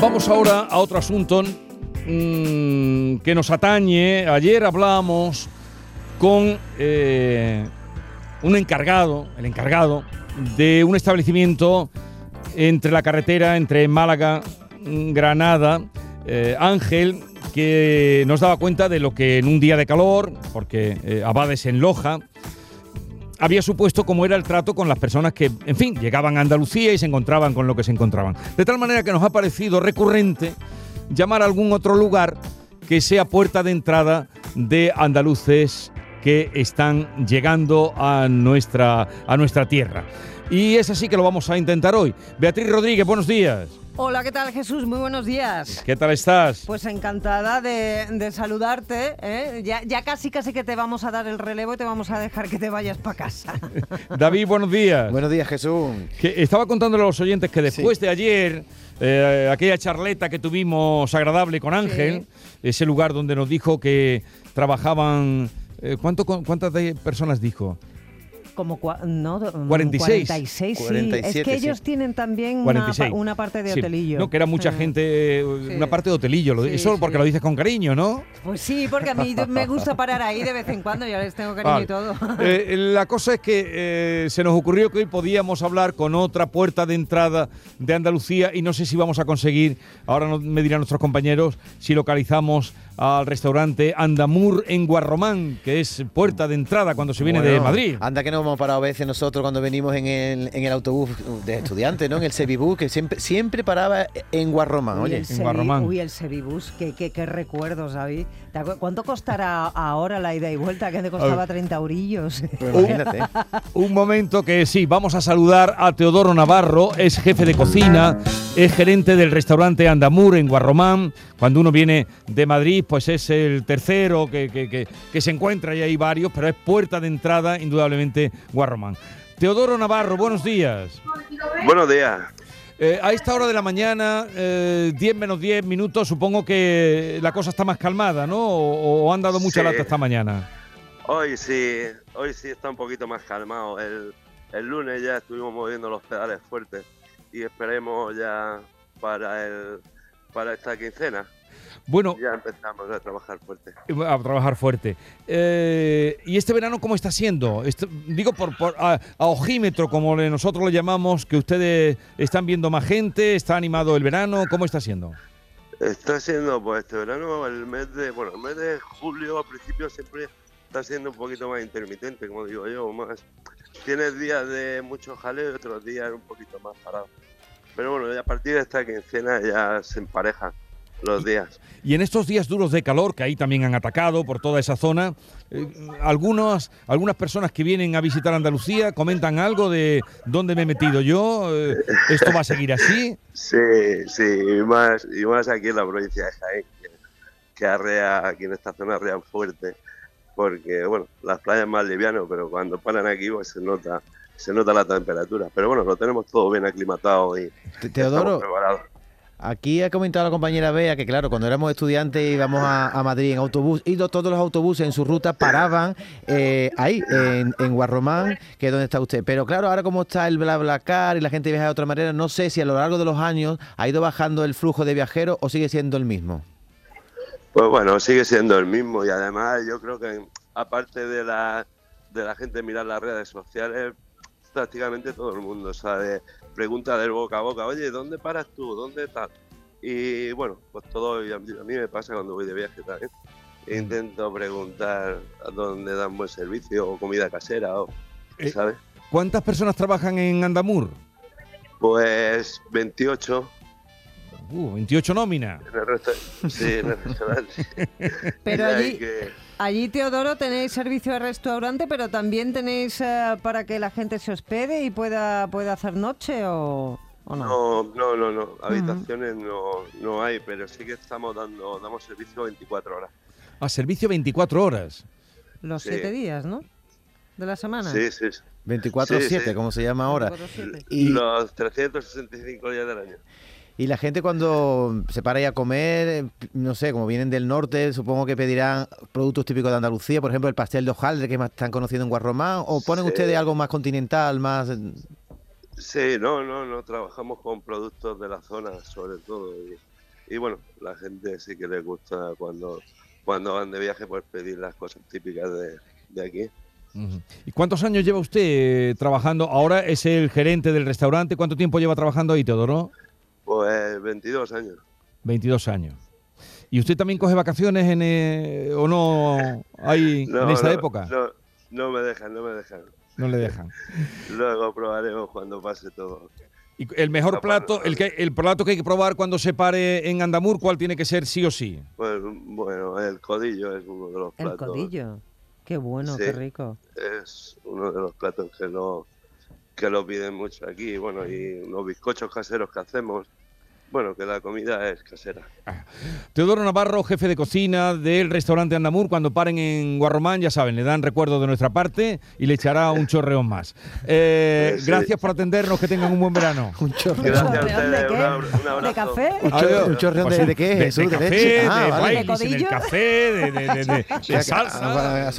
Vamos ahora a otro asunto mm, que nos atañe. Ayer hablamos con eh, un encargado, el encargado de un establecimiento entre la carretera, entre Málaga, mm, Granada, eh, Ángel, que nos daba cuenta de lo que en un día de calor, porque eh, Abades en Loja, había supuesto cómo era el trato con las personas que, en fin, llegaban a Andalucía y se encontraban con lo que se encontraban. De tal manera que nos ha parecido recurrente llamar a algún otro lugar que sea puerta de entrada de andaluces que están llegando a nuestra, a nuestra tierra. Y es así que lo vamos a intentar hoy. Beatriz Rodríguez, buenos días. Hola, ¿qué tal Jesús? Muy buenos días. ¿Qué tal estás? Pues encantada de, de saludarte. ¿eh? Ya, ya, casi casi que te vamos a dar el relevo y te vamos a dejar que te vayas para casa. David, buenos días. Buenos días, Jesús. Que estaba contándole a los oyentes que después sí. de ayer, eh, aquella charleta que tuvimos agradable con Ángel, sí. ese lugar donde nos dijo que trabajaban... Eh, ¿cuánto, ¿Cuántas personas dijo? Como no, 46. 46 sí. 47, es que ellos sí. tienen también una, una, parte de hotelillo. Sí. No, que era mucha gente, una parte de hotelillo. Lo, eso porque lo dices con cariño, ¿no? Pues sí, porque a mí me gusta parar ahí de vez en cuando, ya les tengo cariño vale. y todo. Eh, la cosa es que eh, se nos ocurrió que hoy podíamos hablar con otra puerta de entrada de Andalucía y no sé si vamos a conseguir, ahora me dirán nuestros compañeros, si localizamos al restaurante Andamur en Guarromán, que es puerta de entrada cuando se viene bueno, de Madrid. Anda que nos hemos parado a veces nosotros cuando venimos en el, en el autobús de estudiantes, ¿no? En el Sebibús, que siempre, siempre paraba en Guarromán, oye. en Guarromán. Uy, el Sebibús, qué, qué, qué recuerdos, David. ¿Cuánto costará ahora la ida y vuelta? Que te costaba 30 eurillos. Pues imagínate. Un momento que sí, vamos a saludar a Teodoro Navarro, es jefe de cocina, es gerente del restaurante Andamur en Guarromán. Cuando uno viene de Madrid, pues es el tercero que, que, que, que se encuentra y hay varios, pero es puerta de entrada, indudablemente, Guarromán. Teodoro Navarro, buenos días. Buenos días. Eh, a esta hora de la mañana, eh, 10 menos 10 minutos, supongo que la cosa está más calmada, ¿no? ¿O, o han dado mucha sí. lata esta mañana? Hoy sí, hoy sí está un poquito más calmado. El, el lunes ya estuvimos moviendo los pedales fuertes y esperemos ya para el para esta quincena. Bueno, ya empezamos a trabajar fuerte. A trabajar fuerte. Eh, ¿Y este verano cómo está siendo? Esto, digo por, por a, a, ojímetro, como nosotros lo llamamos, que ustedes están viendo más gente, está animado el verano, ¿cómo está siendo? Está siendo, pues este verano, el mes de, bueno, el mes de julio a principio siempre está siendo un poquito más intermitente, como digo yo, más. Tienes días de mucho jaleo y otros días un poquito más parado. Pero bueno, a partir de esta quincena ya se emparejan los días. Y en estos días duros de calor, que ahí también han atacado por toda esa zona, eh, algunos, algunas personas que vienen a visitar Andalucía comentan algo de dónde me he metido yo, eh, esto va a seguir así. Sí, sí, y más, y más aquí en la provincia de Jaén, que, que arrea, aquí en esta zona arrean fuerte, porque bueno, las playas más livianas, pero cuando paran aquí pues se nota se nota la temperatura. Pero bueno, lo tenemos todo bien aclimatado y Teodoro, Aquí ha comentado la compañera Bea que, claro, cuando éramos estudiantes íbamos a, a Madrid en autobús y todos los autobuses en su ruta paraban eh, ahí, en, en, Guarromán, que es donde está usted. Pero claro, ahora como está el BlaBlaCar y la gente viaja de otra manera, no sé si a lo largo de los años ha ido bajando el flujo de viajeros o sigue siendo el mismo. Pues bueno, sigue siendo el mismo y además yo creo que aparte de la, de la gente mirar las redes sociales, prácticamente todo el mundo, sabe pregunta del boca a boca, oye, ¿dónde paras tú? ¿Dónde estás? Y bueno, pues todo, a mí, a mí me pasa cuando voy de viaje también. Intento preguntar a dónde dan buen servicio o comida casera, o, eh, ¿sabes? ¿Cuántas personas trabajan en Andamur? Pues 28. Uh, 28 nóminas. En el resto, sí, en el restaurante. Pero allí, que... allí, Teodoro, tenéis servicio de restaurante, pero también tenéis uh, para que la gente se hospede y pueda, pueda hacer noche o, o no? No, no, no, no. Habitaciones uh -huh. no, no hay, pero sí que estamos dando, damos servicio 24 horas. ¿A servicio 24 horas? Los 7 sí. días, ¿no? De la semana. Sí, sí. 24-7, sí, sí. como se llama ahora. Y los 365 días del año. Y la gente cuando se para ahí a comer, no sé, como vienen del norte, supongo que pedirán productos típicos de Andalucía, por ejemplo el pastel de hojaldre que más están conociendo en Guarromán, o ponen sí. ustedes algo más continental, más... Sí, no, no, no, trabajamos con productos de la zona sobre todo. Y, y bueno, la gente sí que le gusta cuando, cuando van de viaje pues pedir las cosas típicas de, aquí. ¿Y cuántos años lleva usted eh, trabajando? Ahora es el gerente del restaurante. ¿Cuánto tiempo lleva trabajando ahí, Teodoro? Pues 22 años. 22 años. ¿Y usted también coge vacaciones en, eh, o no hay en esta época? No, no me dejan, no me dejan. No le dejan. Luego probaremos cuando pase todo. ¿Y el mejor plato, el, que, el plato que hay que probar cuando se pare en Andamur, cuál tiene que ser sí o sí? Pues bueno, el codillo es uno de los platos. El codillo. Qué bueno, qué rico. Es uno de los platos que lo, que lo piden mucho aquí. Bueno, y los bizcochos caseros que hacemos bueno, que la comida es casera. Ah. Teodoro Navarro, jefe de cocina del restaurante Andamur, cuando paren en Guarromán, ya saben, le dan recuerdo de nuestra parte y le echará un chorreón más. Eh, gracias por atendernos, que tengan un buen verano. un chorreón. Gracias a ustedes, un, un, ¿De café? Un, chorreón de, de, qué? De, de, café, de, ah, de, de, café, de, de, de, de salsa.